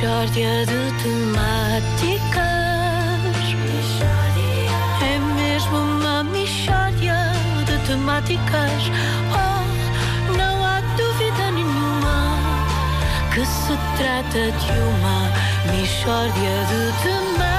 Mishória de temáticas. É mesmo uma mishória de temáticas. Oh, não há dúvida nenhuma que se trata de uma mishória de temáticas.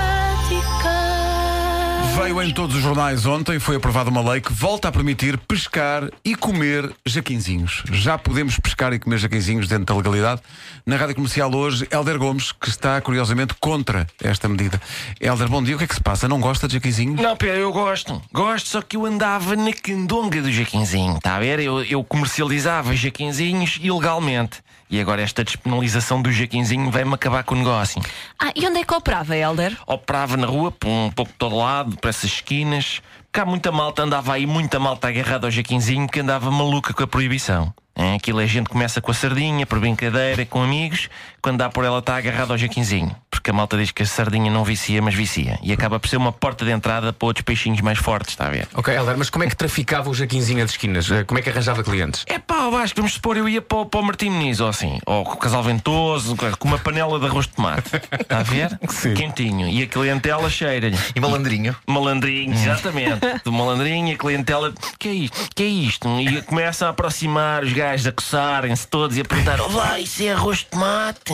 Veio em todos os jornais ontem, foi aprovada uma lei que volta a permitir pescar e comer jaquinzinhos. Já podemos pescar e comer jaquinzinhos dentro da legalidade. Na rádio comercial hoje, Helder Gomes, que está curiosamente contra esta medida. Helder, bom dia, o que é que se passa? Não gosta de jaquinzinhos? Não, Pedro, eu gosto. Gosto, só que eu andava na candonga do Jaquinzinho, está a ver? Eu, eu comercializava Jaquinzinhos ilegalmente. E agora esta despenalização do Jaquinzinho vai-me acabar com o negócio. Ah, e onde é que operava, Helder? Operava na rua, por um pouco de todo lado, para essas esquinas. Cá muita malta andava aí, muita malta agarrada ao Jaquinzinho que andava maluca com a proibição. É, aquilo a gente começa com a sardinha, por brincadeira, com amigos, quando dá por ela está agarrado ao Jaquinzinho. Porque a malta diz que a sardinha não vicia, mas vicia. E acaba por ser uma porta de entrada para outros peixinhos mais fortes, está a ver? Ok, Helder, mas como é que traficava o Jaquinzinho das esquinas? Eh, Como é que arranjava clientes? É pá, Vasco, vamos supor, eu ia para, o- para o Martim Muniz ou assim, ou com o Casal Ventoso, com uma panela de arroz de tomate. Está a ver? Sim. Quentinho. E a clientela cheira-lhe. E malandrinho. Malandrinho, exatamente. Do malandrinho, a clientela, que é isto? Que é isto? E começam a aproximar os gajos a coçarem-se todos e a perguntar: oh, vai, isso é arroz de tomate?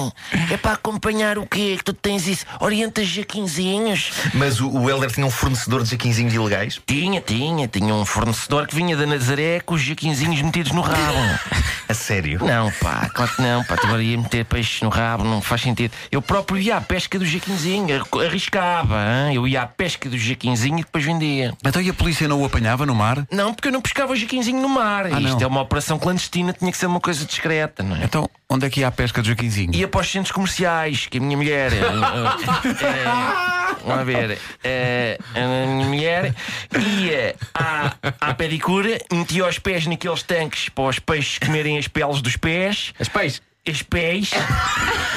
É para acompanhar o quê? Que tu tens isso? Orientas jaquinzinhos? Mas o, o Helder tinha um fornecedor de jaquinzinhos ilegais? Tinha, tinha, tinha um fornecedor que vinha da Nazaré com os jaquinzinhos metidos no rabo. A sério? Não, pá, claro que não, pá. Tu agora ia meter peixe no rabo, não faz sentido. Eu próprio ia à pesca do jaquinzinho, ar- arriscava, hein? eu ia à pesca do jaquinzinho e depois vendia. Então e a polícia não o apanhava no mar? Não, porque eu não pescava o jaquinzinho no mar. Ah, Isto não. é uma operação clandestina, tinha que ser uma coisa discreta, não é? Então, onde é que ia a pesca do jaquinzinho? Ia para os centros comerciais, que a minha mulher. eh, eh, Vamos ver. eh, a minha mulher ia à, à pedicura, metia os pés naqueles tanques para os peixes comerem as peles dos pés. As peixes? As pés,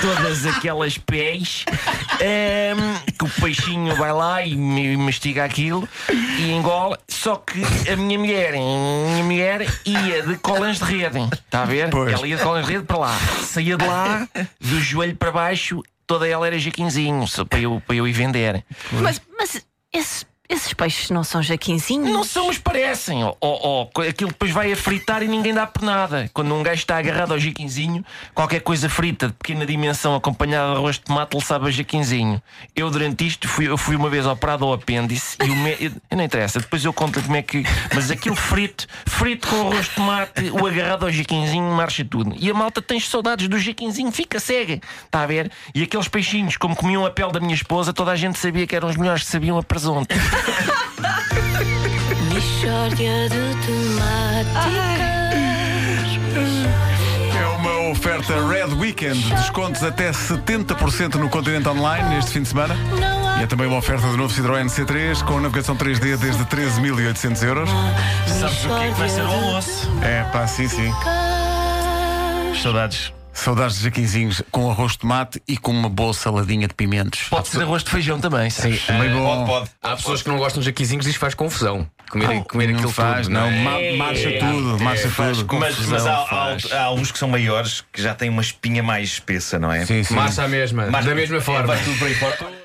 todas aquelas pés, ehm, que o peixinho vai lá e me- mastiga aquilo e engole. Só que a minha mulher, a minha mulher ia de colãs de rede, está a ver? Pois. Ela ia de colãs de rede para lá, saía de lá, do joelho para baixo, toda ela era jaquinzinho, só para eu, para eu ir vender. Mas, mas esses, esses peixes não são jaquinzinhos? Não são, mas parecem. Ó, ó, ó, aquilo depois vai a fritar e ninguém dá por nada. Quando um gajo está agarrado ao jaquinzinho, qualquer coisa frita de pequena dimensão acompanhada de arroz de tomate, ele sabe a jaquinzinho. Eu, durante isto, fui, eu fui uma vez operado ao apêndice e o me... eu- não interessa, depois eu conto como é que. Mas aquilo frito, frito com arroz de tomate, o agarrado ao jaquinzinho, marcha tudo. E a malta tem saudades do jaquinzinho, fica cega. Está a ver? E aqueles peixinhos, como comiam a pele da minha esposa, toda a gente sabia que eram os melhores que sabiam a presunto. Mishória de temáticas. É uma oferta Red Weekend, descontos até 70% no continente online neste fim de semana. E é também uma oferta do novo Citroën C3 com navegação 3D desde 13.800 euros. Sabes o que é que vai ser o almoço? É pá, sim, sim. Saudades. Saudades de jaquinzinhos com arroz de tomate e com uma boa saladinha de pimentos. Pode ser arroz de feijão também, sabes? Também bom. Pode. Há pessoas que não gostam de jaquizinhos e que faz confusão. Comer, comer não aquilo faz, tudo, não, é? ma- marcha tudo, marcha tudo. Mas, mas há, há- faz. há alguns que são maiores que já têm uma espinha mais espessa, não é? Sim, sim. Marcha a mesma, Mas- da mesma é, forma. Vai tudo para aí fora.